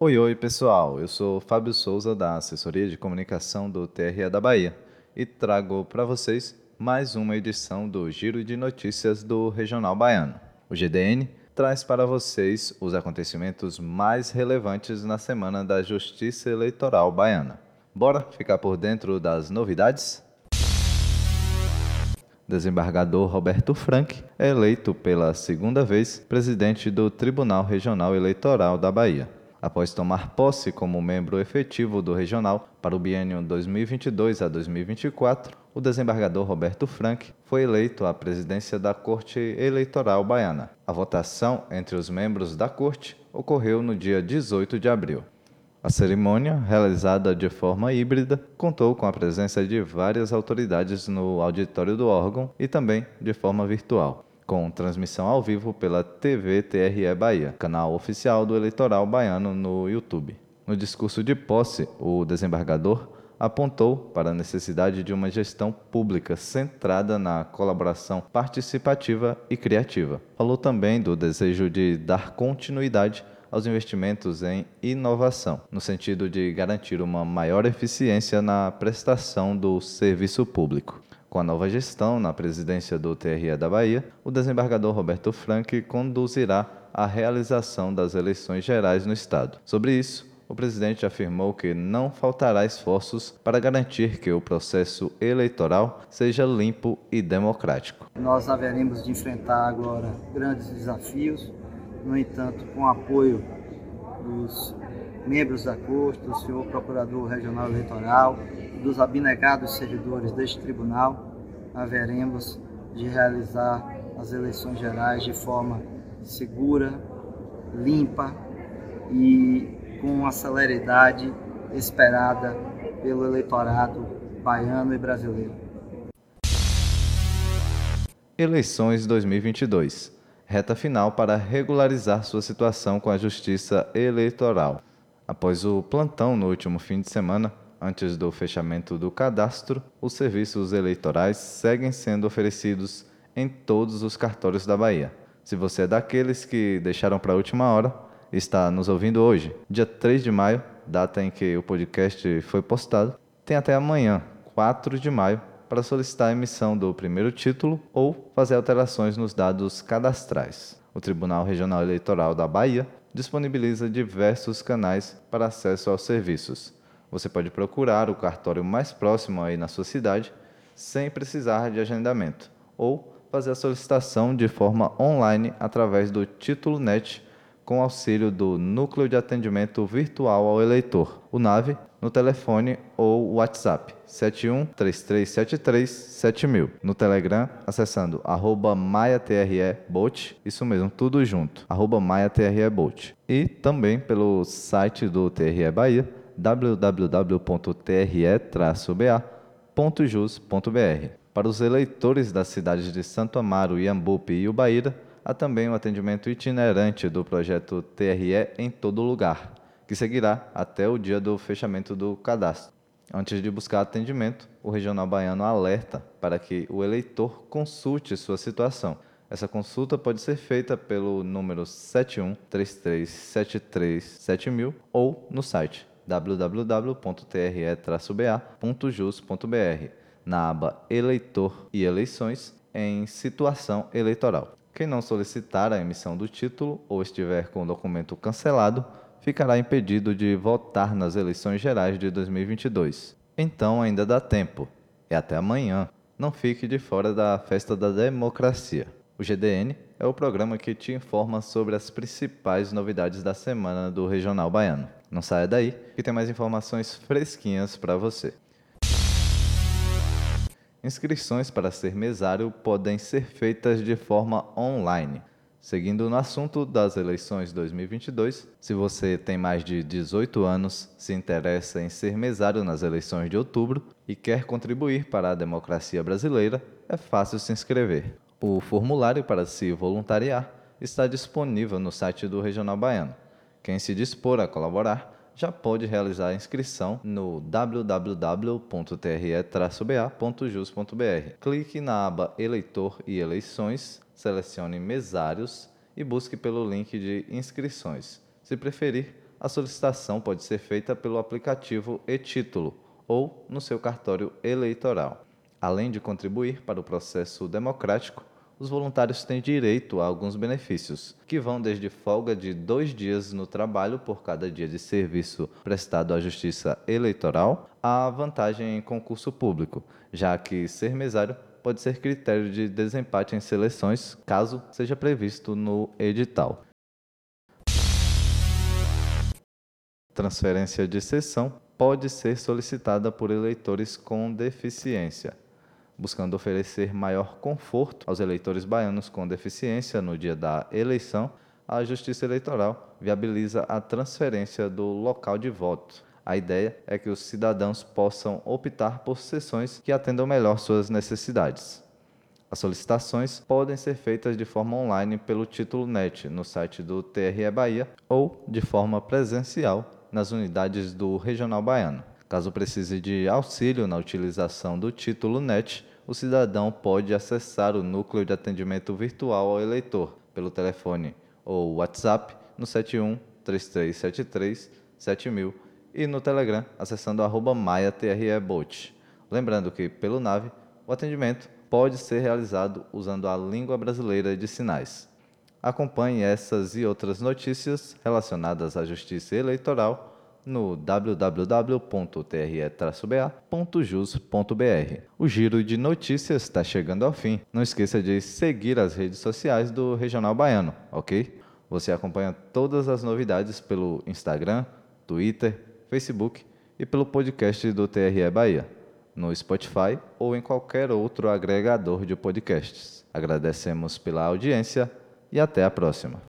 Oi, oi, pessoal. Eu sou Fábio Souza da Assessoria de Comunicação do TRE da Bahia e trago para vocês mais uma edição do Giro de Notícias do Regional Baiano. O GDN traz para vocês os acontecimentos mais relevantes na semana da Justiça Eleitoral Baiana. Bora ficar por dentro das novidades? Desembargador Roberto Frank é eleito pela segunda vez presidente do Tribunal Regional Eleitoral da Bahia após tomar posse como membro efetivo do regional para o biênio 2022 a 2024, o desembargador Roberto Frank foi eleito à presidência da Corte Eleitoral Baiana. A votação entre os membros da Corte ocorreu no dia 18 de abril. A cerimônia, realizada de forma híbrida, contou com a presença de várias autoridades no auditório do órgão e também de forma virtual com transmissão ao vivo pela TV TRE Bahia, canal oficial do eleitoral baiano no YouTube. No discurso de posse, o desembargador apontou para a necessidade de uma gestão pública centrada na colaboração participativa e criativa. Falou também do desejo de dar continuidade aos investimentos em inovação, no sentido de garantir uma maior eficiência na prestação do serviço público. Com a nova gestão na presidência do TRE da Bahia, o desembargador Roberto Frank conduzirá a realização das eleições gerais no Estado. Sobre isso, o presidente afirmou que não faltará esforços para garantir que o processo eleitoral seja limpo e democrático. Nós haveremos de enfrentar agora grandes desafios, no entanto, com o apoio dos membros da Corte, do senhor Procurador Regional Eleitoral, dos abnegados servidores deste tribunal, haveremos de realizar as eleições gerais de forma segura, limpa e com a celeridade esperada pelo eleitorado baiano e brasileiro. Eleições 2022 reta final para regularizar sua situação com a Justiça Eleitoral. Após o plantão no último fim de semana, antes do fechamento do cadastro, os serviços eleitorais seguem sendo oferecidos em todos os cartórios da Bahia. Se você é daqueles que deixaram para a última hora, está nos ouvindo hoje, dia 3 de maio, data em que o podcast foi postado, tem até amanhã, 4 de maio, para solicitar a emissão do primeiro título ou fazer alterações nos dados cadastrais. O Tribunal Regional Eleitoral da Bahia disponibiliza diversos canais para acesso aos serviços. Você pode procurar o cartório mais próximo aí na sua cidade sem precisar de agendamento ou fazer a solicitação de forma online através do Título NET com auxílio do Núcleo de Atendimento Virtual ao Eleitor, o NAVE, no telefone ou WhatsApp 71 3373 7000. No Telegram, acessando arroba maiatrebot, isso mesmo, tudo junto, arroba maiatrebot. E também pelo site do TRE Bahia, www.tre-ba.jus.br. Para os eleitores das cidades de Santo Amaro, Iambupe e Ubaíra, há também o um atendimento itinerante do projeto TRE em todo lugar, que seguirá até o dia do fechamento do cadastro. Antes de buscar atendimento, o Regional Baiano alerta para que o eleitor consulte sua situação. Essa consulta pode ser feita pelo número 71 33737000 ou no site www.tre-ba.jus.br, na aba Eleitor e Eleições, em Situação Eleitoral. Quem não solicitar a emissão do título ou estiver com o documento cancelado, ficará impedido de votar nas eleições gerais de 2022. Então ainda dá tempo. É até amanhã. Não fique de fora da festa da democracia. O GDN é o programa que te informa sobre as principais novidades da semana do Regional Baiano. Não saia daí, que tem mais informações fresquinhas para você. Inscrições para ser mesário podem ser feitas de forma online. Seguindo no assunto das eleições 2022, se você tem mais de 18 anos, se interessa em ser mesário nas eleições de outubro e quer contribuir para a democracia brasileira, é fácil se inscrever. O formulário para se voluntariar está disponível no site do Regional Baiano. Quem se dispor a colaborar já pode realizar a inscrição no www.tre-ba.jus.br. Clique na aba Eleitor e Eleições, selecione Mesários e busque pelo link de inscrições. Se preferir, a solicitação pode ser feita pelo aplicativo e-Título ou no seu cartório eleitoral. Além de contribuir para o processo democrático, os voluntários têm direito a alguns benefícios, que vão desde folga de dois dias no trabalho por cada dia de serviço prestado à Justiça Eleitoral, a vantagem em concurso público, já que ser mesário pode ser critério de desempate em seleções, caso seja previsto no edital. Transferência de sessão pode ser solicitada por eleitores com deficiência buscando oferecer maior conforto aos eleitores baianos com deficiência no dia da eleição, a Justiça Eleitoral viabiliza a transferência do local de voto. A ideia é que os cidadãos possam optar por sessões que atendam melhor suas necessidades. As solicitações podem ser feitas de forma online pelo título NET no site do TRE Bahia ou de forma presencial nas unidades do Regional Baiano. Caso precise de auxílio na utilização do título NET, o cidadão pode acessar o núcleo de atendimento virtual ao eleitor pelo telefone ou WhatsApp no 71 3373 7000 e no Telegram acessando arroba maiatrebolt. Lembrando que, pelo NAVE, o atendimento pode ser realizado usando a língua brasileira de sinais. Acompanhe essas e outras notícias relacionadas à justiça eleitoral no www.tre-ba.jus.br. O giro de notícias está chegando ao fim. Não esqueça de seguir as redes sociais do Regional Baiano, ok? Você acompanha todas as novidades pelo Instagram, Twitter, Facebook e pelo podcast do TRE Bahia, no Spotify ou em qualquer outro agregador de podcasts. Agradecemos pela audiência e até a próxima.